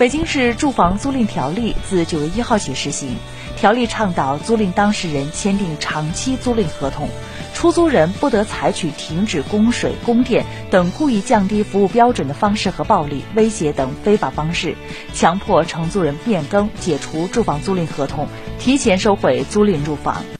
北京市住房租赁条例自九月一号起实行条例倡导租赁当事人签订长期租赁合同出租人不得采取停止供水供电等故意降低服务标准的方式和暴力威胁等非法方式强迫承租人变更解除住房租赁合同提前收回租赁住房。